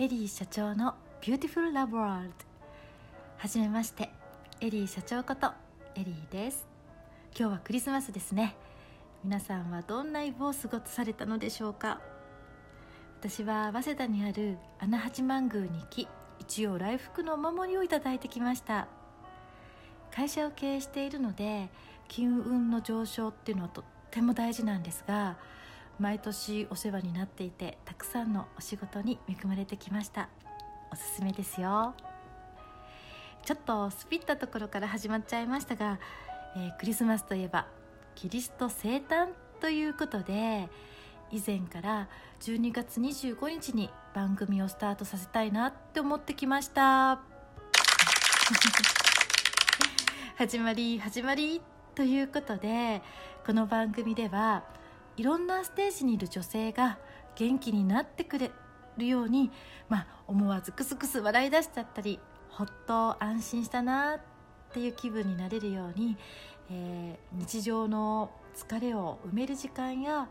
エリー社長のビューティフルラブワールドはじめましてエリー社長ことエリーです。今日はクリスマスですね。皆さんはどんなイブを過ごされたのでしょうか？私は早稲田にある穴八幡宮に行き一陽来復のお守りをいただいてきました。会社を経営しているので金運の上昇っていうのはとっても大事なんですが毎年お世話になっていてたくさんのお仕事に恵まれてきました。おすすめですよ。ちょっとスピったところから始まっちゃいましたが、えー、クリスマスといえばキリスト生誕ということで以前から12月25日に番組をスタートさせたいなって思ってきました。始まり始まりということでこの番組ではいろんなステージにいる女性が元気になってくれるように、まあ、思わずクスクス笑い出しちゃったりほっと安心したなっていう気分になれるように、えー、日常の疲れを埋める時間や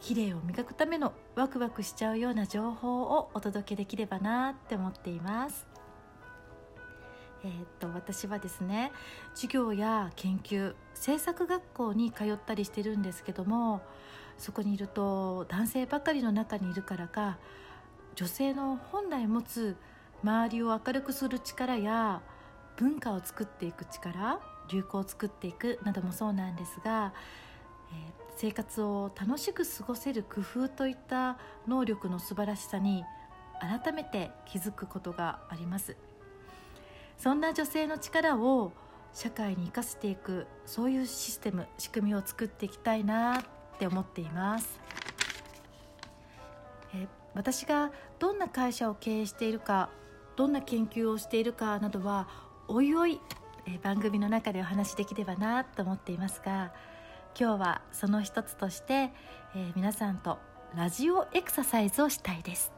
綺麗を磨くためのワクワクしちゃうような情報をお届けできればなって思っています。えー、っと私はですね授業や研究制作学校に通ったりしてるんですけどもそこにいると男性ばかりの中にいるからか女性の本来持つ周りを明るくする力や文化を作っていく力流行を作っていくなどもそうなんですが、えー、生活を楽しく過ごせる工夫といった能力の素晴らしさに改めて気づくことがあります。そんな女性の力を社会に生かしていくそういうシステム仕組みを作っていきたいなって思っています。え私がどんな会社を経営しているかどんな研究をしているかなどはおいおいえ番組の中でお話しできればなと思っていますが今日はその一つとして、えー、皆さんとラジオエクササイズをしたいです。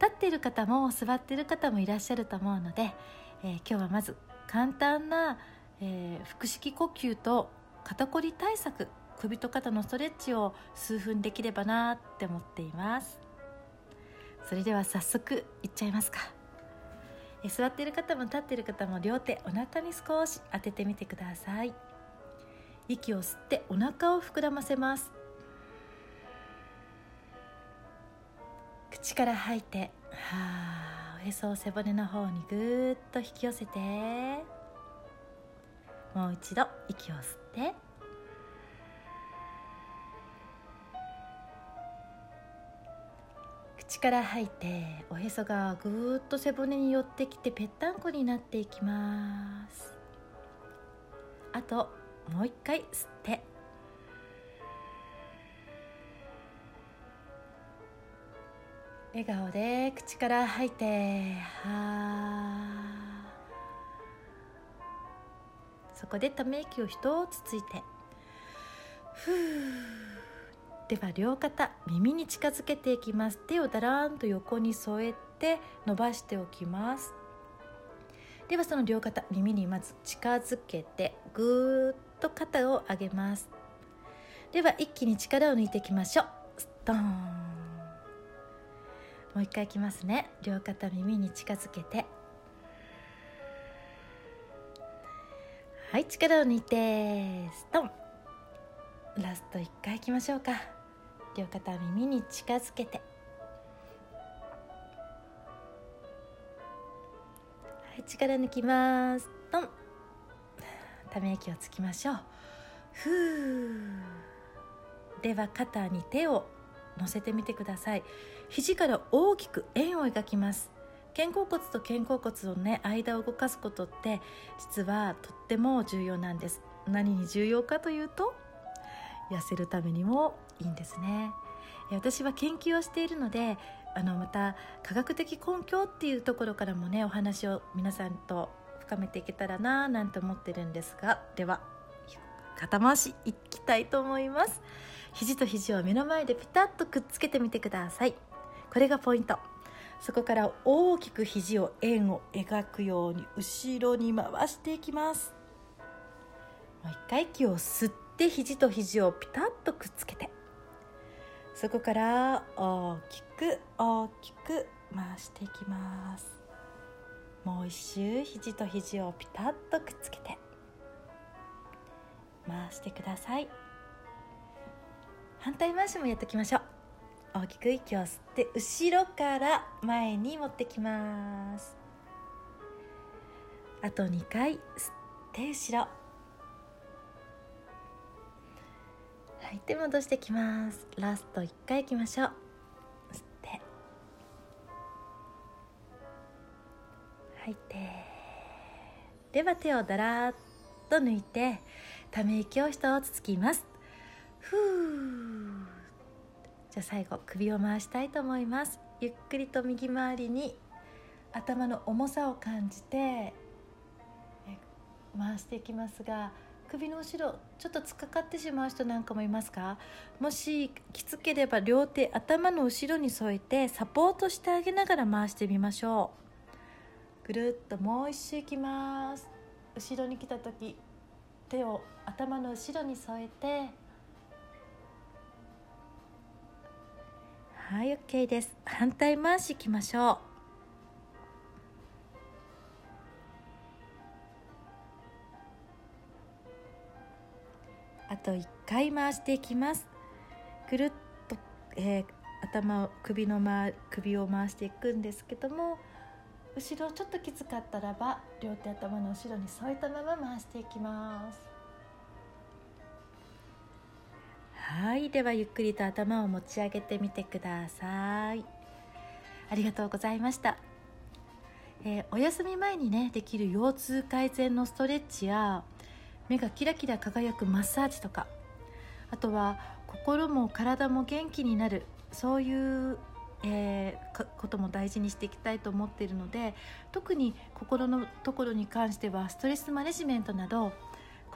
立っている方も座っている方もいらっしゃると思うので、えー、今日はまず簡単な、えー、腹式呼吸と肩こり対策首と肩のストレッチを数分できればなって思っています。それでは早速いっちゃいますか、えー、座っている方も立っている方も両手お腹に少し当ててみてください。息を吸ってお腹を膨らませます。口から吐いてはあおへそを背骨の方にぐーっと引き寄せてもう一度息を吸って口から吐いておへそがぐーっと背骨に寄ってきてぺったんこになっていきます。あともう一回吸って。笑顔で口から吐いてはそこでため息を一つついてふうでは両肩耳に近づけていきます。手をだらんと横に添えて伸ばしておきます。ではその両肩耳にまず近づけてぐーっと肩を上げます。では一気に力を抜いていきましょう。ストーン。もう一回いきますね。両肩耳に近づけて。はい力を抜いてストン。ラスト1回いきましょうか。両肩耳に近づけて。はい力抜きます。トン。ため息をつきましょう。ふう。では肩に手を乗せてみてください。肘から大きく円を描きます。肩甲骨と肩甲骨のね間を動かすことって実はとっても重要なんです。何に重要かというと痩せるためにもいいんですね。私は研究をしているのであのまた科学的根拠っていうところからもねお話を皆さんと深めていけたらななんて思ってるんですが。では肩回しいきたいと思います。肘と肘を目の前でピタッとくっつけてみてください。これがポイント。そこから大きく肘を円を描くように後ろに回していきます。もう一回息を吸って肘と肘をピタッとくっつけて。そこから大きく大きく回していきます。もう一周肘と肘をピタッとくっつけて。回してください。反対回しもやっておきましょう。大きく息を吸って後ろから前に持ってきます。あと2回吸って後ろ。吐いて戻してきます。ラスト1回いきましょう。吸って。吐いて。では手をだらっと抜いてため息を一つつきます。ふう。じゃあ最後首を回したいと思います。ゆっくりと右回りに頭の重さを感じて回していきますが首の後ろちょっと突っかかってしまう人なんかもいますか？もしきつければ両手頭の後ろに添えてサポートしてあげながら回してみましょう。ぐるっともう一周いきます。後ろに来た時手を頭の後ろに添えてはい OK です。反対回しいきましょう。あと1回回していきます。ぐるっと、えー、頭首の回首を回していくんですけども後ろちょっときつかったらば両手頭の後ろに添えたまま回していきます。はい。ではゆっくりと頭を持ち上げてみてください。ありがとうございました、えー、お休み前にねできる腰痛改善のストレッチや目がキラキラ輝くマッサージとかあとは心も体も元気になるそういう、えー、ことも大事にしていきたいと思っているので特に心のところに関してはストレスマネジメントなど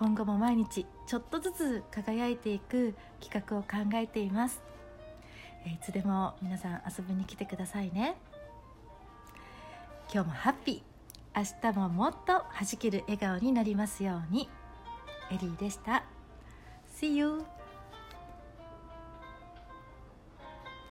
今後も毎日ちょっとずつ輝いていく企画を考えています、え、いつでも皆さん遊びに来てくださいね今日もハッピー明日ももっと弾ける笑顔になりますように。エリーでした。See you!